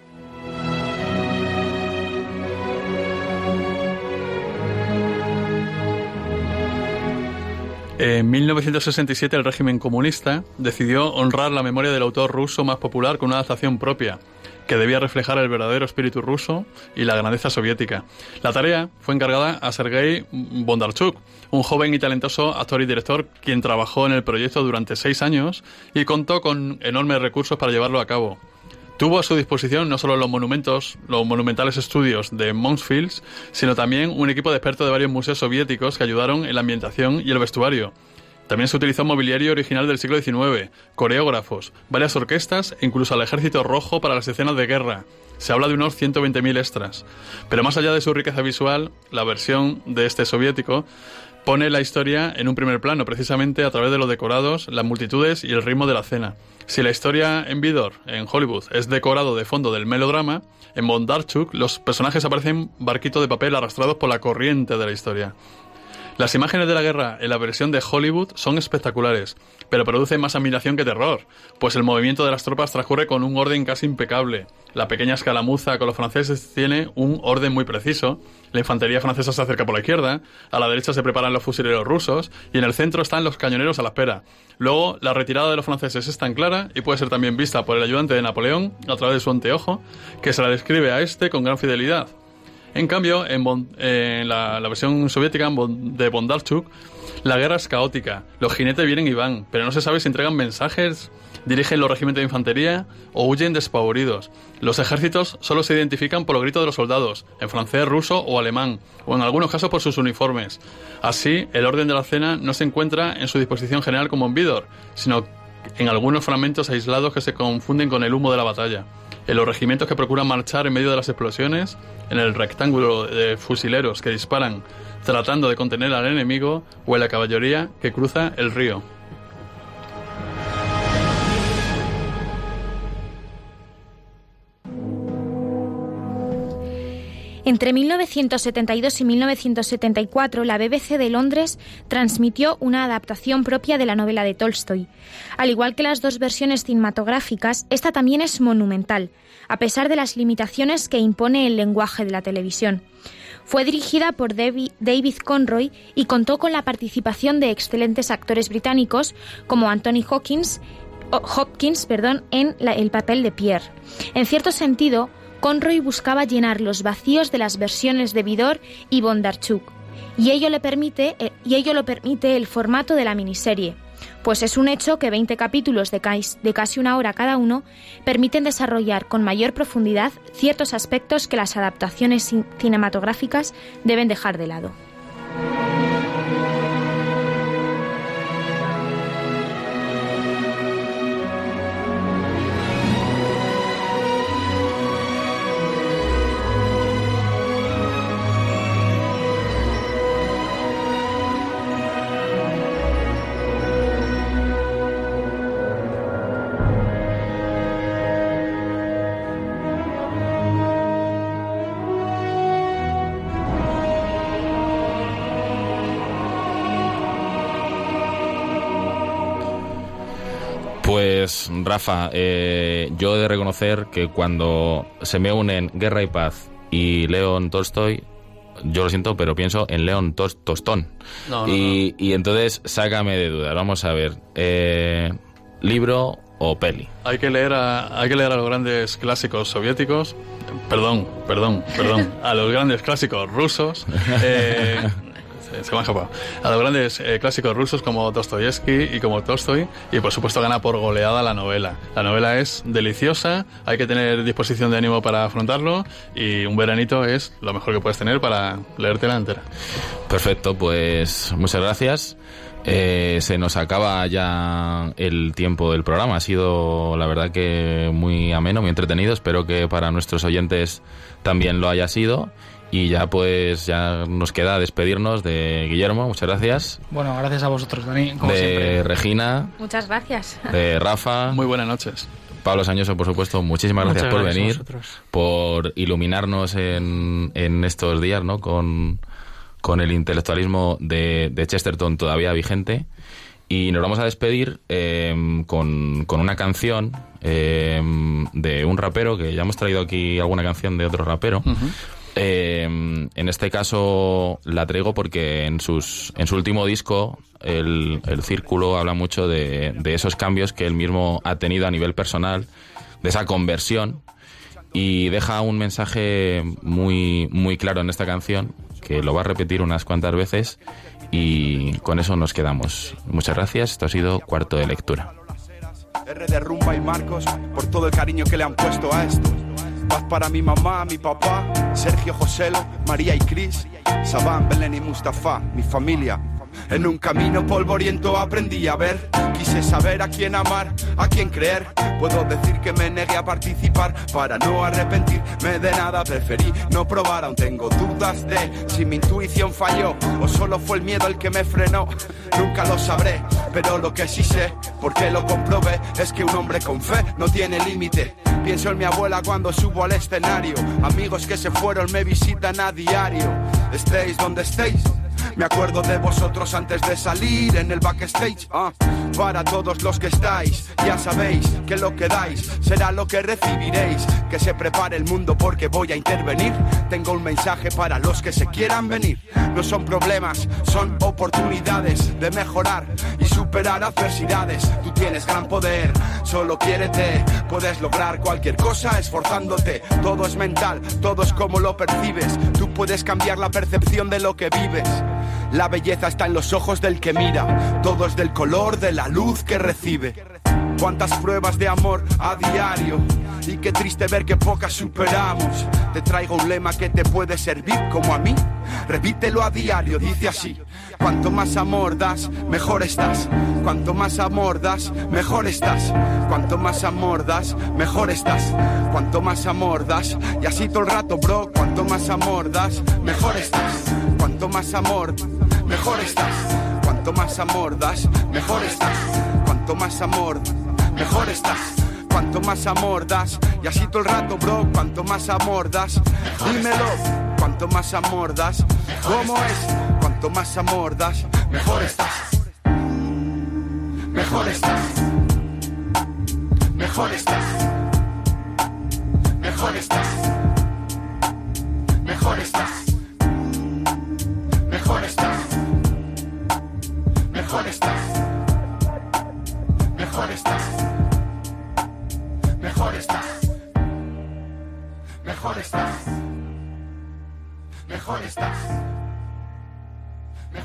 Speaker 3: En 1967 el régimen comunista decidió honrar la memoria del autor ruso más popular con una adaptación propia, que debía reflejar el verdadero espíritu ruso y la grandeza soviética. La tarea fue encargada a Sergei Bondarchuk, un joven y talentoso actor y director quien trabajó en el proyecto durante seis años y contó con enormes recursos para llevarlo a cabo. Tuvo a su disposición no solo los monumentos, los monumentales estudios de Fields, sino también un equipo de expertos de varios museos soviéticos que ayudaron en la ambientación y el vestuario. También se utilizó mobiliario original del siglo XIX, coreógrafos, varias orquestas e incluso al ejército rojo para las escenas de guerra. Se habla de unos 120.000 extras. Pero más allá de su riqueza visual, la versión de este soviético pone la historia en un primer plano, precisamente a través de los decorados, las multitudes y el ritmo de la cena. Si la historia en Vidor, en Hollywood, es decorado de fondo del melodrama, en Bondarchuk los personajes aparecen barquitos de papel arrastrados por la corriente de la historia. Las imágenes de la guerra en la versión de Hollywood son espectaculares, pero producen más admiración que terror, pues el movimiento de las tropas transcurre con un orden casi impecable. La pequeña escalamuza con los franceses tiene un orden muy preciso, la infantería francesa se acerca por la izquierda, a la derecha se preparan los fusileros rusos y en el centro están los cañoneros a la espera. Luego, la retirada de los franceses es tan clara y puede ser también vista por el ayudante de Napoleón a través de su anteojo, que se la describe a este con gran fidelidad. En cambio, en, la, versión soviética de Bondarchuk, la guerra es caótica. Los jinetes vienen y van, pero no se sabe si entregan mensajes, dirigen los regimientos de infantería o huyen despavoridos. Los ejércitos solo se identifican por los gritos de los soldados, en francés, ruso o alemán, o en algunos casos por sus uniformes. Así, el orden de la cena no se encuentra en su disposición general como en Vidor, sino en algunos fragmentos aislados que se confunden con el humo de la batalla en los regimientos que procuran marchar en medio de las explosiones, en el rectángulo de fusileros que disparan tratando de contener al enemigo o en la caballería que cruza el río.
Speaker 4: Entre 1972 y 1974, la BBC de Londres transmitió una adaptación propia de la novela de Tolstoy. Al igual que las dos versiones cinematográficas, esta también es monumental, a pesar de las limitaciones que impone el lenguaje de la televisión. Fue dirigida por David Conroy y contó con la participación de excelentes actores británicos como Anthony Hopkins, Hopkins perdón, en el papel de Pierre. En cierto sentido, Conroy buscaba llenar los vacíos de las versiones de Vidor y Bondarchuk, y ello, le permite, eh, y ello lo permite el formato de la miniserie, pues es un hecho que 20 capítulos de de casi una hora cada uno permiten desarrollar con mayor profundidad ciertos aspectos que las adaptaciones cinematográficas deben dejar de lado.
Speaker 2: Pues Rafa, eh, yo he de reconocer que cuando se me unen Guerra y Paz y León Tolstoy, yo lo siento, pero pienso en León Tostón. y, y, entonces sácame de dudas. Vamos a ver, eh, libro o peli.
Speaker 3: Hay que leer a, hay que leer a los grandes clásicos soviéticos. Perdón, perdón, perdón. A los grandes clásicos rusos. Eh, se me A los grandes eh, clásicos rusos como Dostoyevsky y como Tolstoy, y por supuesto gana por goleada la novela. La novela es deliciosa, hay que tener disposición de ánimo para afrontarlo, y un veranito es lo mejor que puedes tener para leértela entera.
Speaker 2: Perfecto, pues muchas gracias. Eh, se nos acaba ya el tiempo del programa. Ha sido, la verdad, que muy ameno, muy entretenido. Espero que para nuestros oyentes también lo haya sido. Y ya pues ya nos queda despedirnos de Guillermo, muchas gracias.
Speaker 6: Bueno, gracias a vosotros, Dani, como
Speaker 2: de
Speaker 6: siempre.
Speaker 2: Regina,
Speaker 4: Muchas gracias.
Speaker 2: de Rafa,
Speaker 3: Muy buenas noches.
Speaker 2: Pablo Sañoso, por supuesto, muchísimas gracias por
Speaker 5: gracias a
Speaker 2: venir,
Speaker 5: vosotros.
Speaker 2: por iluminarnos en, en estos días, ¿no? Con, con el intelectualismo de, de Chesterton todavía vigente. Y nos vamos a despedir eh, con, con una canción eh, de un rapero, que ya hemos traído aquí alguna canción de otro rapero. Eh, en este caso la traigo porque en, sus, en su último disco, el, el Círculo, habla mucho de, de esos cambios que él mismo ha tenido a nivel personal, de esa conversión, y deja un mensaje muy, muy claro en esta canción, que lo va a repetir unas cuantas veces, y con eso nos quedamos. Muchas gracias, esto ha sido cuarto de lectura.
Speaker 8: R de Rumba y Marcos por todo el cariño que le han puesto a esto. Paz para mi mamá, mi papá, Sergio Joselo, María y Cris, Sabán, Belén y Mustafa, mi familia. En un camino polvoriento aprendí a ver, quise saber a quién amar, a quién creer. Puedo decir que me negué a participar para no arrepentirme de nada. Preferí no probar, aún tengo dudas de si mi intuición falló o solo fue el miedo el que me frenó. Nunca lo sabré, pero lo que sí sé, porque lo comprobé, es que un hombre con fe no tiene límite. Pienso en mi abuela cuando subo al escenario. Amigos que se fueron me visitan a diario. Estéis donde estéis. Me acuerdo de vosotros antes de salir en el backstage. ah. Para todos los que estáis, ya sabéis que lo que dais será lo que recibiréis. Que se prepare el mundo porque voy a intervenir. Tengo un mensaje para los que se quieran venir. No son problemas, son oportunidades de mejorar y superar adversidades. Tú tienes gran poder, solo quiérete. Puedes lograr cualquier cosa esforzándote. Todo es mental, todo es como lo percibes. Tú puedes cambiar la percepción de lo que vives. La belleza está en los ojos del que mira, todo es del color de la luz que recibe. Cuántas pruebas de amor a diario y qué triste ver que pocas superamos. Te traigo un lema que te puede servir como a mí. Repítelo a diario, dice así. Cuanto más amor das, mejor estás. Cuanto más amor das, mejor estás. Cuanto más amor das, mejor estás. Cuanto más amor das, y así todo el rato, bro. Cuanto más amor das, mejor estás. Cuanto más amor, mejor estás. Cuanto más amor das, mejor estás. Cuanto más amor, mejor estás. Cuanto más amor das, y así todo el rato, bro. Cuanto más amor das, dímelo. Cuanto más amor das, ¿cómo es? Cuanto más amor das, mejor estás. Mejor estás. Mejor estás. Mejor estás.